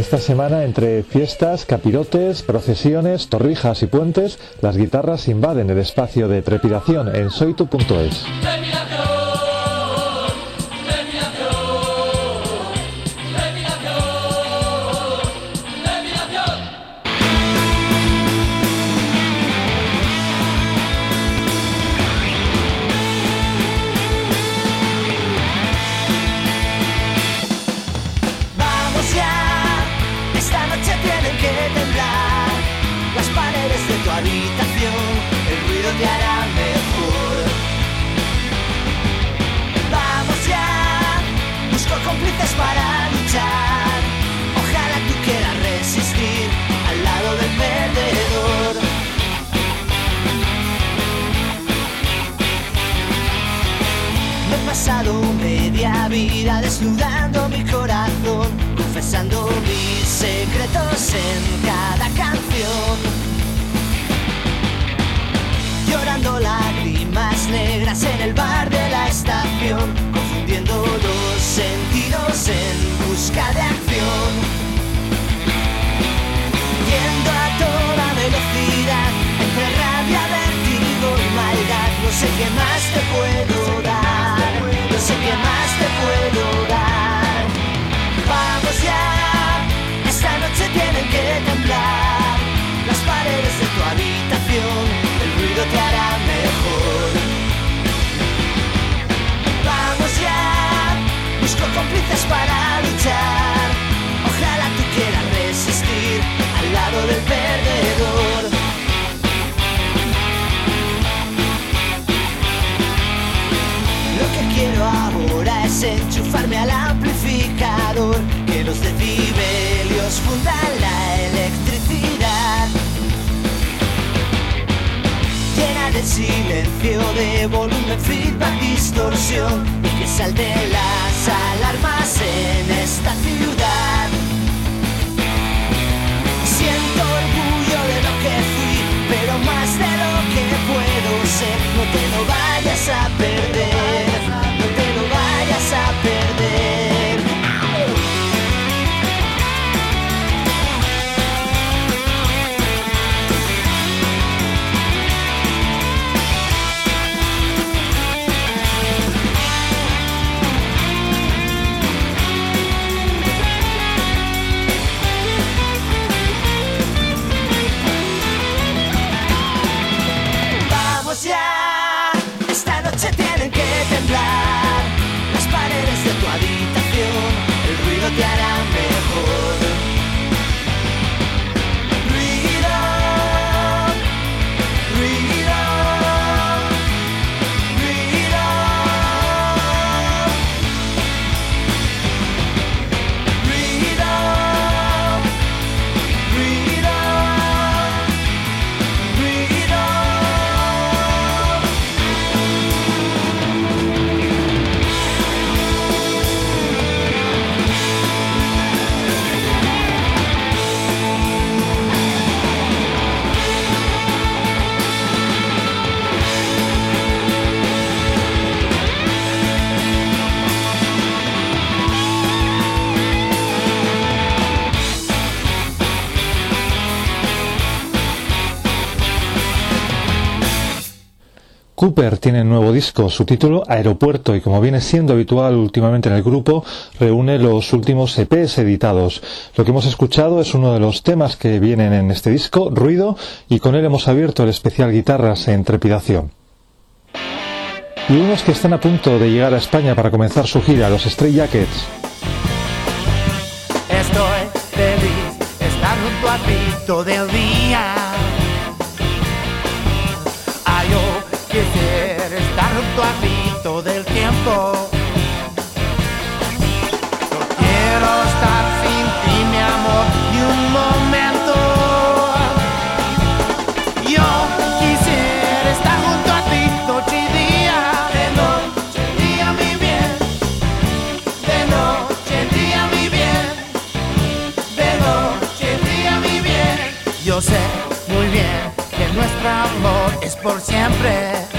Esta semana, entre fiestas, capirotes, procesiones, torrijas y puentes, las guitarras invaden el espacio de trepidación en soitu.es. desnudando mi corazón, confesando mis secretos en cada canción. Llorando lágrimas negras en el bar de la estación, confundiendo los sentidos en busca de acción. Yendo a toda velocidad, entre rabia, vertigo y maldad, no sé qué más te puedo dar, sé qué más te puedo de volumen, feedback, distorsión, y que salte las alarmas en Cooper tiene nuevo disco, su título Aeropuerto, y como viene siendo habitual últimamente en el grupo, reúne los últimos EPs editados. Lo que hemos escuchado es uno de los temas que vienen en este disco, Ruido, y con él hemos abierto el especial Guitarras en Trepidación. Y unos que están a punto de llegar a España para comenzar su gira, los Stray Jackets. A ti todo el tiempo. No quiero estar sin ti, mi amor, ni un momento. Yo quisiera estar junto a ti noche y día. De noche y día, mi bien. De noche día, mi bien. De noche día, mi bien. Yo sé muy bien que nuestro amor es por siempre.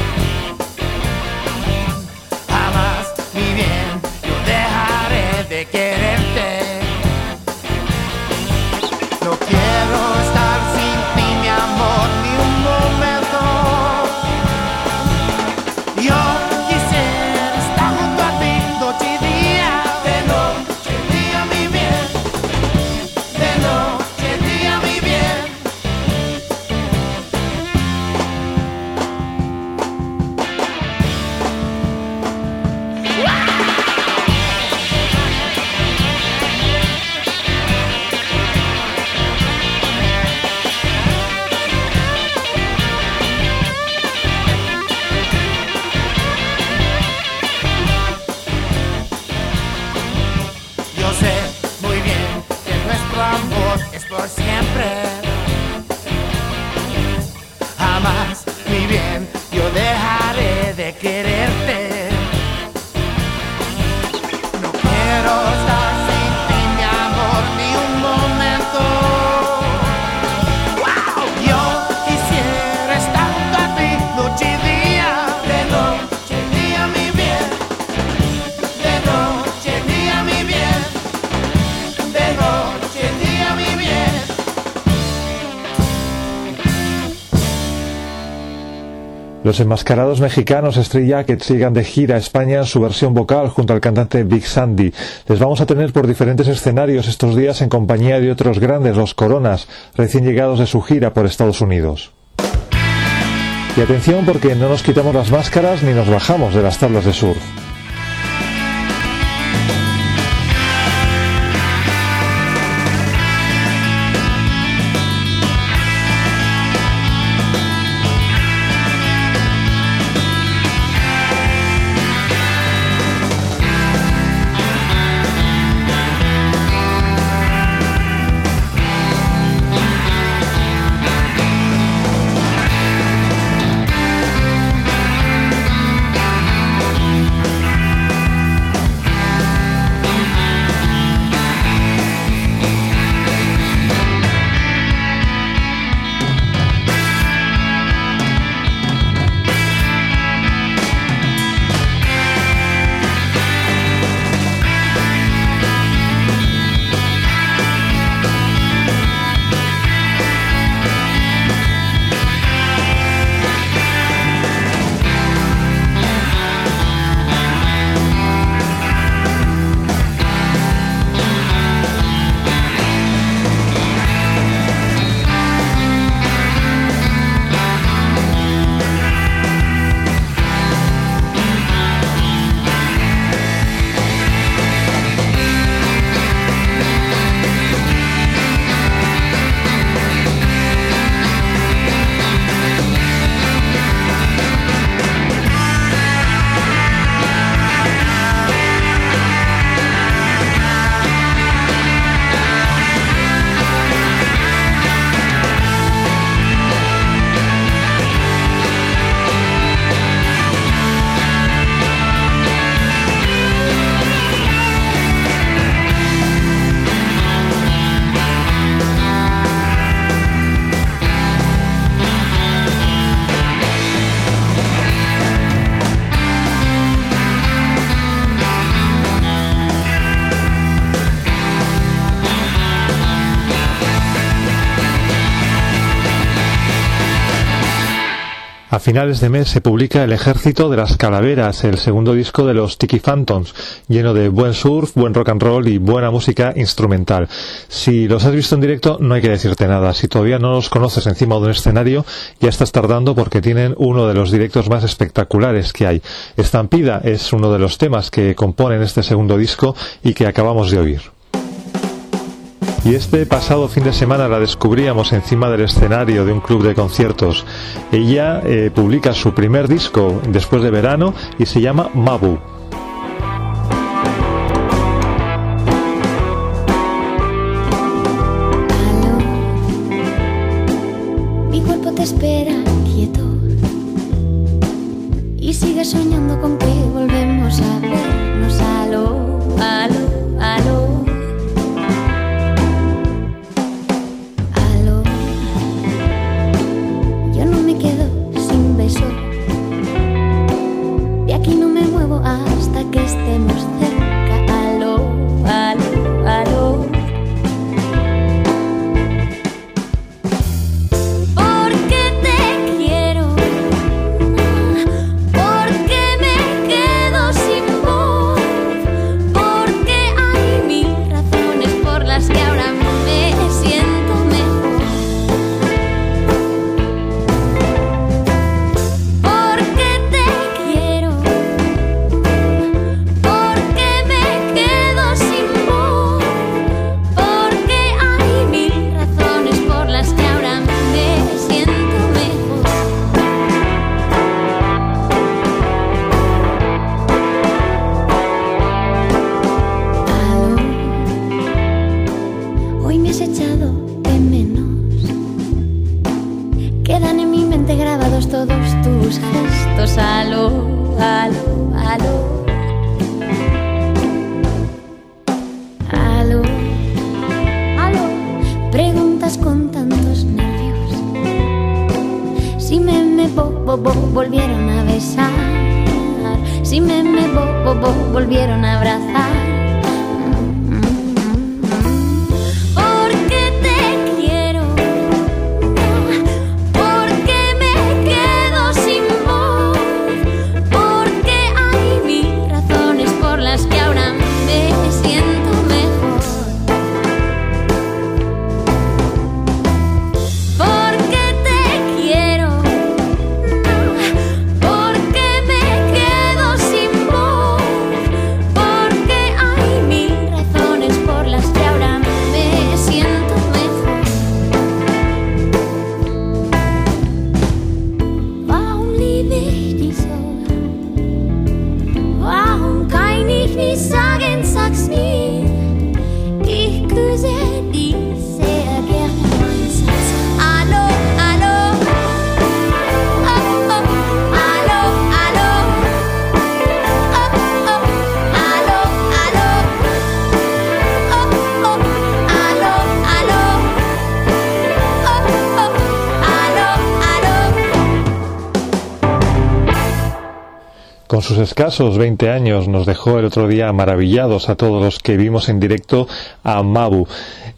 Los enmascarados mexicanos Stray Jackets llegan de gira a España en su versión vocal junto al cantante Big Sandy. Les vamos a tener por diferentes escenarios estos días en compañía de otros grandes, los Coronas, recién llegados de su gira por Estados Unidos. Y atención porque no nos quitamos las máscaras ni nos bajamos de las tablas de surf. Finales de mes se publica El Ejército de las Calaveras, el segundo disco de los Tiki Phantoms, lleno de buen surf, buen rock and roll y buena música instrumental. Si los has visto en directo, no hay que decirte nada. Si todavía no los conoces encima de un escenario, ya estás tardando porque tienen uno de los directos más espectaculares que hay. Estampida es uno de los temas que componen este segundo disco y que acabamos de oír. Y este pasado fin de semana la descubríamos encima del escenario de un club de conciertos. Ella eh, publica su primer disco después de verano y se llama Mabu. todos tus gestos, aló, aló, aló. Aló, aló, preguntas con tantos nervios. Si me me bo, bo, bo volvieron a besar, si me me bo, bo, bo volvieron a abrazar. Con sus escasos 20 años nos dejó el otro día maravillados a todos los que vimos en directo a Mabu.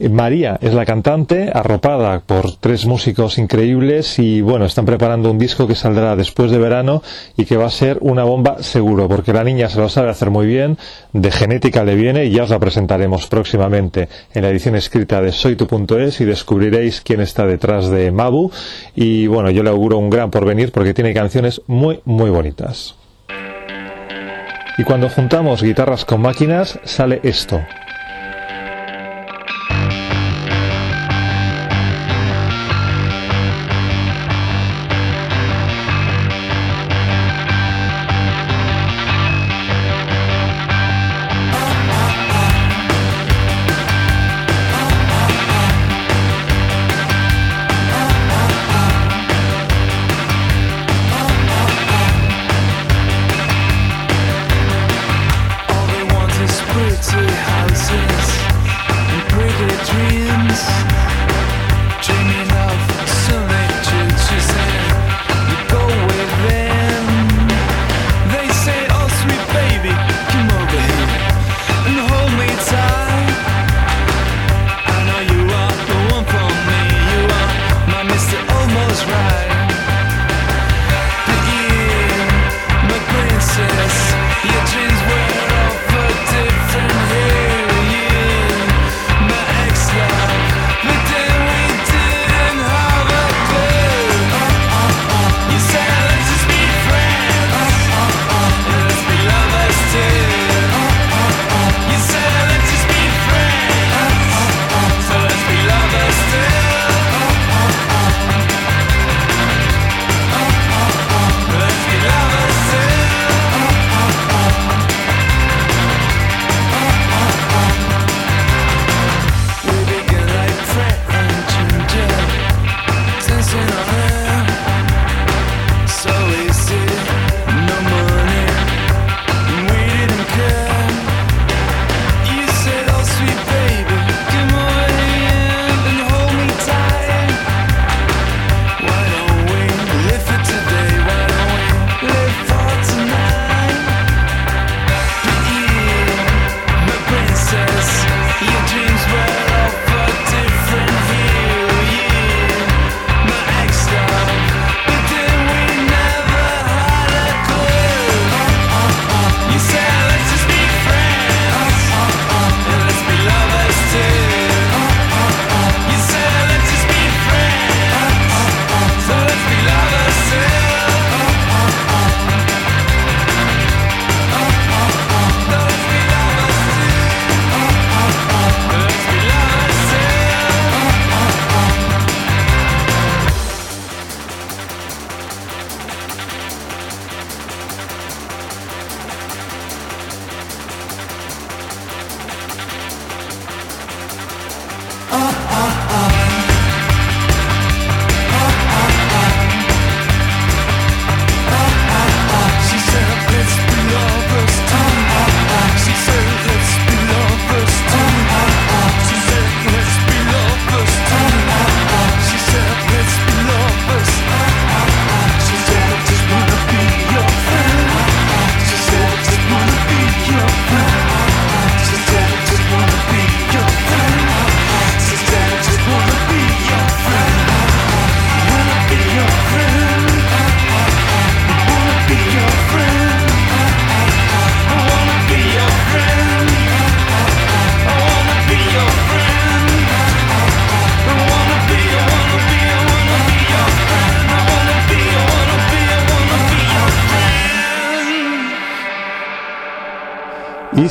María es la cantante, arropada por tres músicos increíbles y bueno, están preparando un disco que saldrá después de verano y que va a ser una bomba seguro, porque la niña se lo sabe hacer muy bien, de genética le viene y ya os la presentaremos próximamente en la edición escrita de soytu.es y descubriréis quién está detrás de Mabu y bueno, yo le auguro un gran porvenir porque tiene canciones muy muy bonitas. Y cuando juntamos guitarras con máquinas sale esto.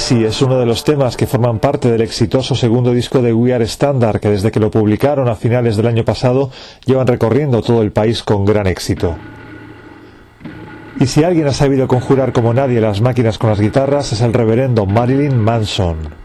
Easy es uno de los temas que forman parte del exitoso segundo disco de We Are Standard, que desde que lo publicaron a finales del año pasado llevan recorriendo todo el país con gran éxito. Y si alguien ha sabido conjurar como nadie las máquinas con las guitarras es el reverendo Marilyn Manson.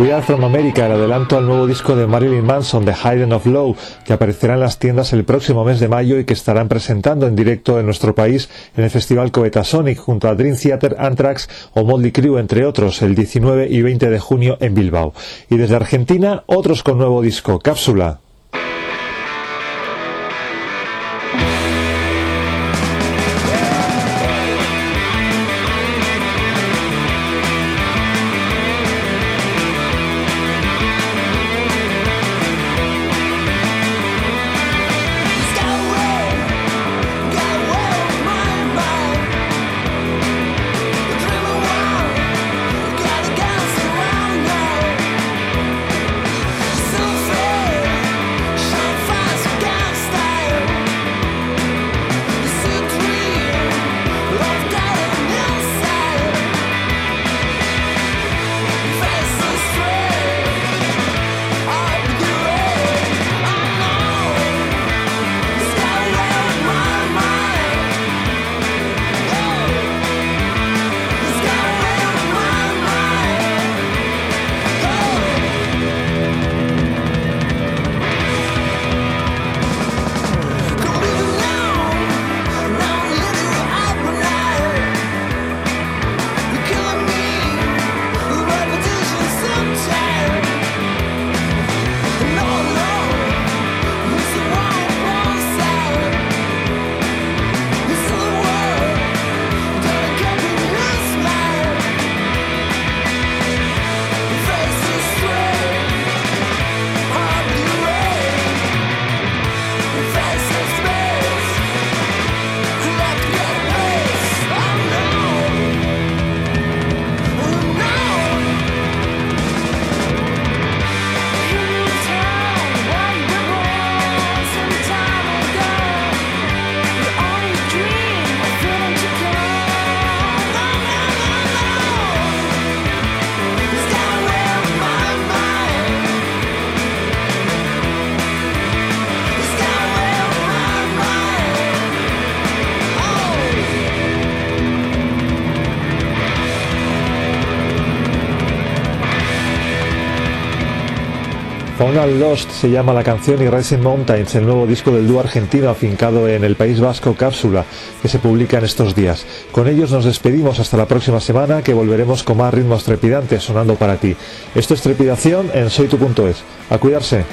We Are From America, el adelanto al nuevo disco de Marilyn Manson, The Hidden of Low, que aparecerá en las tiendas el próximo mes de mayo y que estarán presentando en directo en nuestro país en el Festival Coeta Sonic junto a Dream Theater, Anthrax o Motley Crue, entre otros, el 19 y 20 de junio en Bilbao. Y desde Argentina, otros con nuevo disco, Cápsula. Found and Lost se llama la canción y Rising Mountains, el nuevo disco del dúo argentino afincado en el País Vasco Cápsula, que se publica en estos días. Con ellos nos despedimos hasta la próxima semana, que volveremos con más ritmos trepidantes sonando para ti. Esto es Trepidación en soytu.es. A cuidarse.